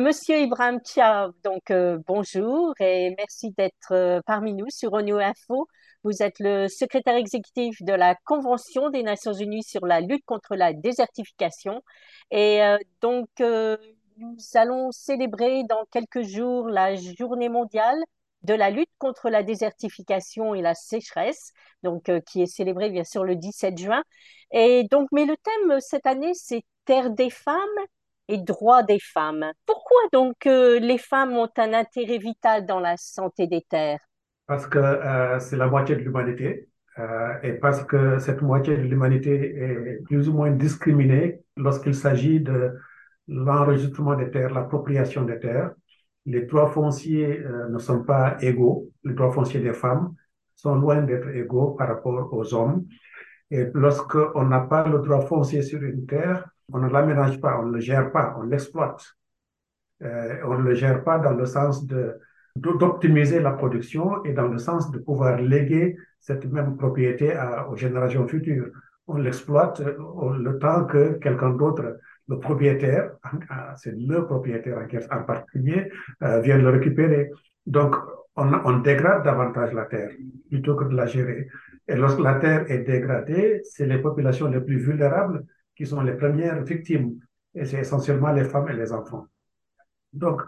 Monsieur Ibrahim Chia, donc euh, bonjour et merci d'être euh, parmi nous sur ONU Info. Vous êtes le secrétaire exécutif de la Convention des Nations Unies sur la lutte contre la désertification. Et euh, donc, nous allons célébrer dans quelques jours la journée mondiale de la lutte contre la désertification et la sécheresse, donc qui est célébrée bien sûr le 17 juin. Et donc, mais le thème cette année, c'est Terre des femmes et droits des femmes. Pourquoi donc euh, les femmes ont un intérêt vital dans la santé des terres? Parce que euh, c'est la moitié de l'humanité euh, et parce que cette moitié de l'humanité est plus ou moins discriminée lorsqu'il s'agit de l'enregistrement des terres, l'appropriation des terres. Les droits fonciers ne sont pas égaux. Les droits fonciers des femmes sont loin d'être égaux par rapport aux hommes. Et lorsqu'on n'a pas le droit foncier sur une terre, on ne l'aménage pas, on ne le gère pas, on l'exploite. Euh, on ne le gère pas dans le sens d'optimiser la production et dans le sens de pouvoir léguer cette même propriété aux générations futures. On l'exploite euh, le temps que quelqu'un d'autre, le propriétaire, c'est le propriétaire en, particulier, euh, le récupérer. Donc, on, on, dégrade davantage la terre plutôt que de la gérer. Et lorsque la terre est dégradée, c'est les populations les plus vulnérables qui sont les premières victimes, et c'est essentiellement les femmes et les enfants. Donc,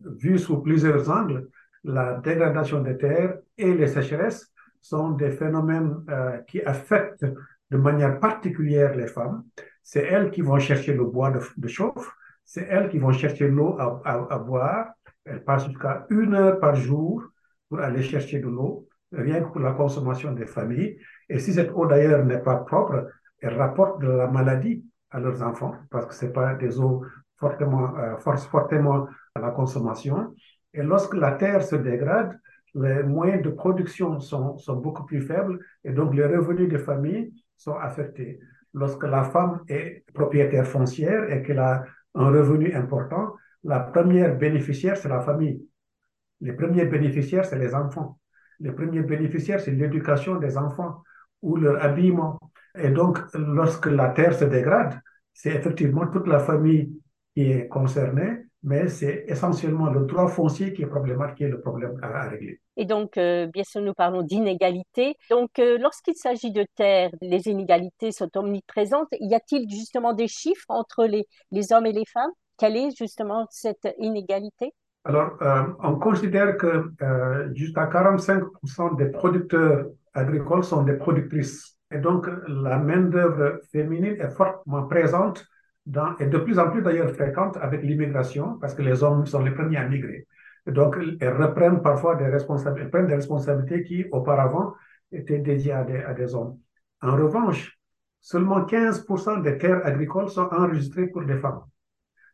vu sous plusieurs angles, la dégradation des terres et les sécheresses sont des phénomènes euh, qui affectent de manière particulière les femmes. C'est elles qui vont chercher le bois de, chauffe, c'est elles qui vont chercher l'eau à, boire. Elles passent jusqu'à une heure par jour pour aller chercher de l'eau, rien que pour la consommation des familles. Et si cette eau d'ailleurs n'est pas propre, elles rapportent de la maladie à leurs enfants parce que ce pas des eaux fortement, euh, fortement à la consommation. Et lorsque la terre se dégrade, les moyens de production sont, sont beaucoup plus faibles et donc les revenus des familles sont affectés. Lorsque la femme est propriétaire foncière et qu'elle a un revenu important, la première bénéficiaire, c'est la famille. Les premiers bénéficiaires, c'est les enfants. Les premiers bénéficiaires, c'est l'éducation des enfants ou leur habillement. Et donc, lorsque la terre se dégrade, c'est effectivement toute la famille qui est concernée, mais c'est essentiellement le droit foncier qui est problématique, qui est le problème à, régler. Et donc, euh, bien sûr, nous parlons d'inégalité. Donc, euh, lorsqu'il s'agit de terre, les inégalités sont omniprésentes. Y a-t-il justement des chiffres entre les, les hommes et les femmes? Quelle est justement cette inégalité? Alors, euh, on considère que jusqu'à 45% des producteurs agricoles sont des productrices. Et donc, la main-d'œuvre féminine est fortement présente et de plus en plus d'ailleurs fréquente avec l'immigration, parce que les hommes sont les premiers à migrer. Et donc, elles reprennent parfois des responsabilités, prennent des responsabilités qui auparavant étaient dédiées à des, des hommes. En revanche, seulement 15% des terres agricoles sont enregistrées pour des femmes.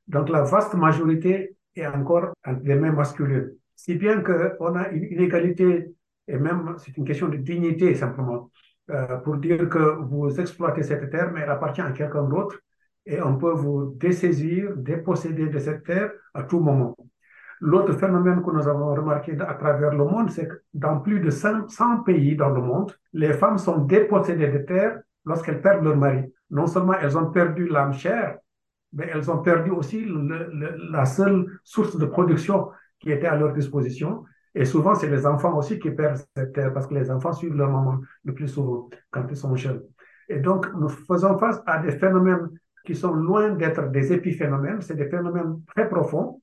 Donc, la vaste majorité est encore entre les mains masculines. Si bien qu'on a une inégalité, et même c'est une question de dignité simplement. Euh, pour dire que vous exploitez cette terre, mais elle appartient à quelqu'un d'autre et on peut vous dessaisir, déposséder de cette terre à tout moment. L'autre phénomène que nous avons remarqué à travers le monde, c'est que dans plus de 100 pays dans le monde, les femmes sont dépossédées de terres lorsqu'elles perdent leur mari. Non seulement elles ont perdu l'âme chère, mais elles ont perdu aussi la seule source de production qui était à leur disposition. Et souvent, c'est les enfants aussi qui perdent cette terre parce que les enfants suivent leur maman le plus souvent quand ils sont jeunes. Et donc, nous faisons face à des phénomènes qui sont loin d'être des épiphénomènes, c'est des phénomènes très profonds,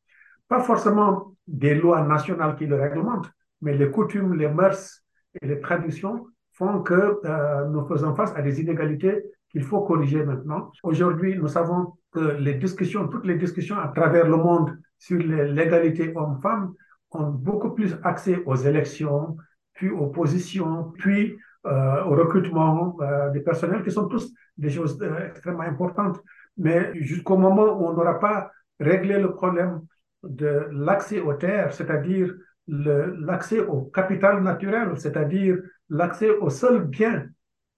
pas forcément des lois nationales qui le réglementent, mais les coutumes, les mœurs et les traditions font que euh, nous faisons face à des inégalités qu'il faut corriger maintenant. Aujourd'hui, nous savons que les discussions, toutes les discussions à travers le monde sur l'égalité homme-femme ont beaucoup plus accès aux élections, puis aux positions, puis euh, au recrutement euh, des personnels, qui sont tous des choses euh, extrêmement importantes. Mais jusqu'au moment où on n'aura pas réglé le problème de l'accès aux terres, c'est-à-dire l'accès au capital naturel, c'est-à-dire l'accès aux seuls biens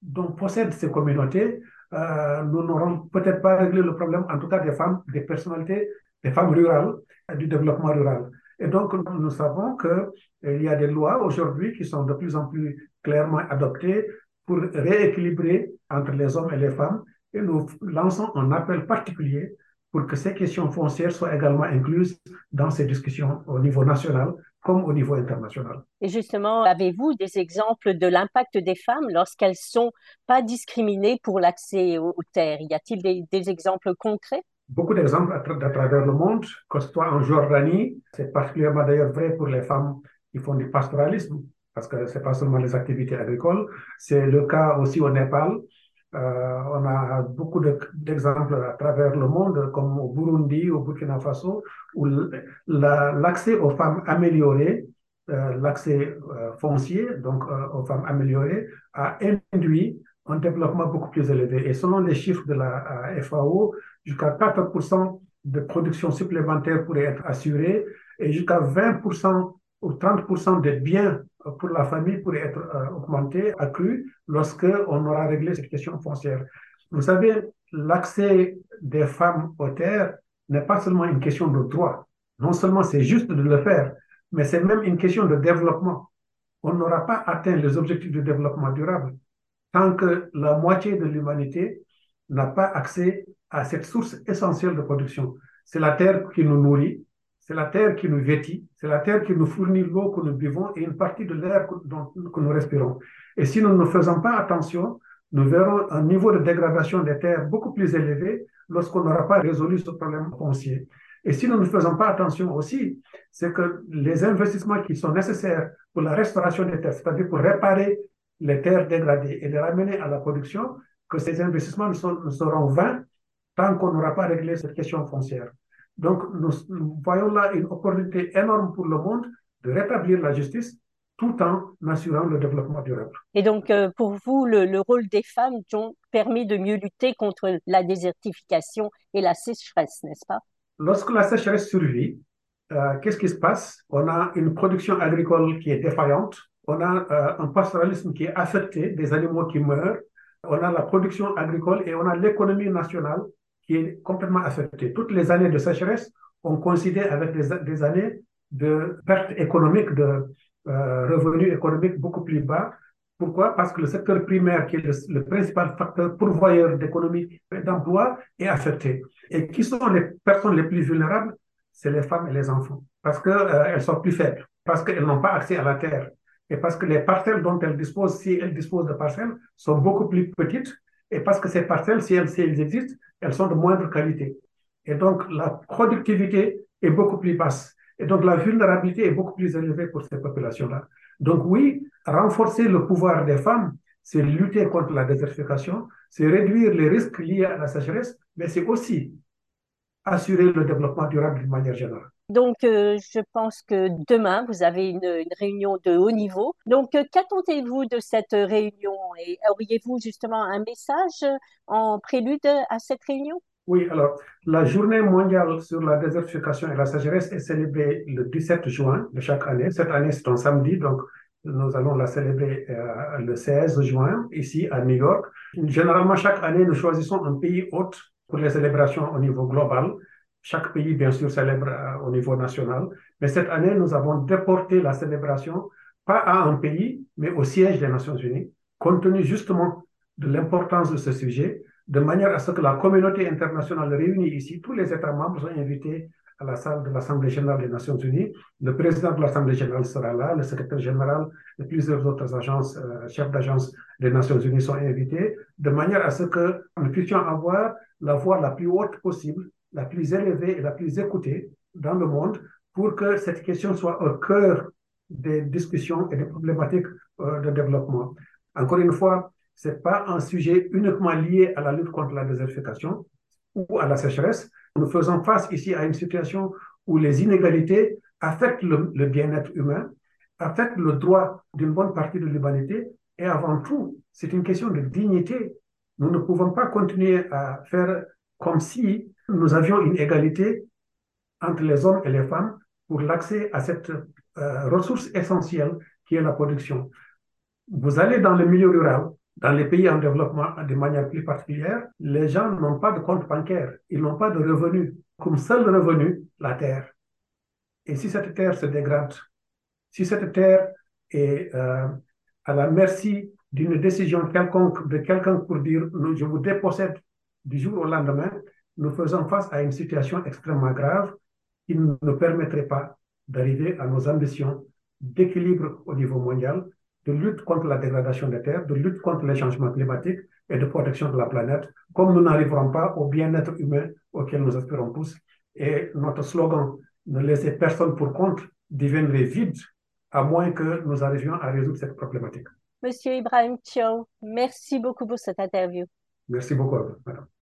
dont possèdent ces communautés, nous n'aurons peut-être pas réglé le problème, en tout cas des femmes, des personnalités, des femmes rurales, du développement rural. Et donc, nous savons qu'il y a des lois aujourd'hui qui sont de plus en plus clairement adoptées pour rééquilibrer entre les hommes et les femmes. Et nous lançons un appel particulier pour que ces questions foncières soient également incluses dans ces discussions au niveau national comme au niveau international. Et justement, avez-vous des exemples de l'impact des femmes lorsqu'elles sont pas discriminées pour l'accès aux, terres? Y a-t-il des, exemples concrets? Beaucoup d'exemples à, travers le monde, que ce soit en Jordanie, c'est particulièrement d'ailleurs vrai pour les femmes qui font du pastoralisme, parce que ce n'est pas seulement les activités agricoles, c'est le cas aussi au Népal. Euh, on a beaucoup d'exemples à travers le monde, comme au Burundi, au Burkina Faso, où l'accès aux femmes améliorées, euh, l'accès euh, foncier, donc aux femmes améliorées, a induit un développement beaucoup plus élevé. Et selon les chiffres de la FAO, jusqu'à 4% de production supplémentaire pourrait être assurée et jusqu'à 20% ou 30% des biens pour la famille pourrait être euh, augmenté, accru, lorsque on aura réglé cette question foncière. Vous savez, l'accès des femmes aux terres n'est pas seulement une question de droit. Non seulement c'est juste de le faire, mais c'est même une question de développement. On n'aura pas atteint les objectifs de développement durable tant que la moitié de l'humanité n'a pas accès à cette source essentielle de production. C'est la terre qui nous nourrit, c'est la terre qui nous vêtit, c'est la terre qui nous fournit l'eau que nous buvons et une partie de l'air que, que, nous respirons. Et si nous ne faisons pas attention, nous verrons un niveau de dégradation des terres beaucoup plus élevé lorsqu'on n'aura pas résolu ce problème foncier. Et si nous ne faisons pas attention aussi, c'est que les investissements qui sont nécessaires pour la restauration des terres, c'est-à-dire pour réparer les terres dégradées et les ramener à la production, que ces investissements ne, seront vains tant qu'on n'aura pas réglé cette question foncière. Donc, nous, nous, voyons là une opportunité énorme pour le monde de rétablir la justice tout en assurant le développement durable. Et donc, euh, pour vous, le, le, rôle des femmes donc, permet de mieux lutter contre la désertification et la sécheresse, n'est-ce pas? Lorsque la sécheresse survit, euh, qu'est-ce qui se passe? On a une production agricole qui est défaillante, on a euh, un pastoralisme qui est affecté, des animaux qui meurent, on a la production agricole et on a l'économie nationale qui est complètement affectée. Toutes les années de sécheresse, on considère avec des, années de perte économique, de euh, revenus économiques beaucoup plus bas. Pourquoi? Parce que le secteur primaire, qui est le, principal facteur pourvoyeur d'économie et d'emploi, est affecté. Et qui sont les personnes les plus vulnérables? C'est les femmes et les enfants. Parce qu'elles euh, sont plus faibles, parce qu'elles n'ont pas accès à la terre. Et parce que les parcelles dont elles disposent, si elles disposent de parcelles, sont beaucoup plus petites et parce que ces parcelles, si elles, existent, elles sont de moindre qualité. Et donc, la productivité est beaucoup plus basse. Et donc, la vulnérabilité est beaucoup plus élevée pour ces populations-là. Donc, oui, renforcer le pouvoir des femmes, c'est lutter contre la désertification, c'est réduire les risques liés à la sécheresse, mais c'est aussi assurer le développement durable d'une manière générale. Donc, euh, je pense que demain, vous avez une, réunion de haut niveau. Donc, euh, qu'attendez-vous de cette réunion et auriez-vous justement un message en prélude à cette réunion? Oui, alors, la journée mondiale sur la désertification et la sécheresse est célébrée le 17 juin de chaque année. Cette année, c'est un samedi, donc nous allons la célébrer euh, le 16 juin ici à New York. Généralement, chaque année, nous choisissons un pays hôte pour les célébrations au niveau global. Chaque pays, bien sûr, célèbre euh, au niveau national. Mais cette année, nous avons déporté la célébration pas à un pays, mais au siège des Nations Unies, compte tenu justement de l'importance de ce sujet, de manière à ce que la communauté internationale réunie ici, tous les États membres sont invités à la salle de l'Assemblée générale des Nations Unies. Le président de l'Assemblée générale sera là, le secrétaire général et plusieurs autres agences, euh, chefs d'agence des Nations Unies sont invités, de manière à ce que nous puissions avoir la voix la plus haute possible la plus élevée et la plus écoutée dans le monde pour que cette question soit au cœur des discussions et des problématiques euh, de développement. Encore une fois, ce n'est pas un sujet uniquement lié à la lutte contre la désertification ou à la sécheresse. Nous faisons face ici à une situation où les inégalités affectent le, le bien-être humain, affectent le droit d'une bonne partie de l'humanité et avant tout, c'est une question de dignité. Nous ne pouvons pas continuer à faire comme si nous avions une égalité entre les hommes et les femmes pour l'accès à cette euh, ressource essentielle qui est la production. Vous allez dans le milieu rural, dans les pays en développement de manière plus particulière, les gens n'ont pas de compte bancaire, ils n'ont pas de revenus. Comme seul revenu, la terre. Et si cette terre se dégrade, si cette terre est euh, à la merci d'une décision quelconque de quelqu'un pour dire je vous dépossède du jour au lendemain, nous faisons face à une situation extrêmement grave qui ne nous permettrait pas d'arriver à nos ambitions d'équilibre au niveau mondial, de lutte contre la dégradation des terres, de lutte contre les changements climatiques et de protection de la planète, comme nous n'arriverons pas au bien-être humain auquel nous aspirons tous. Et notre slogan, ne laissez personne pour compte, deviendrait vide à moins que nous arrivions à résoudre cette problématique. Monsieur Ibrahim Tchao, merci beaucoup pour cette interview. Merci beaucoup, madame.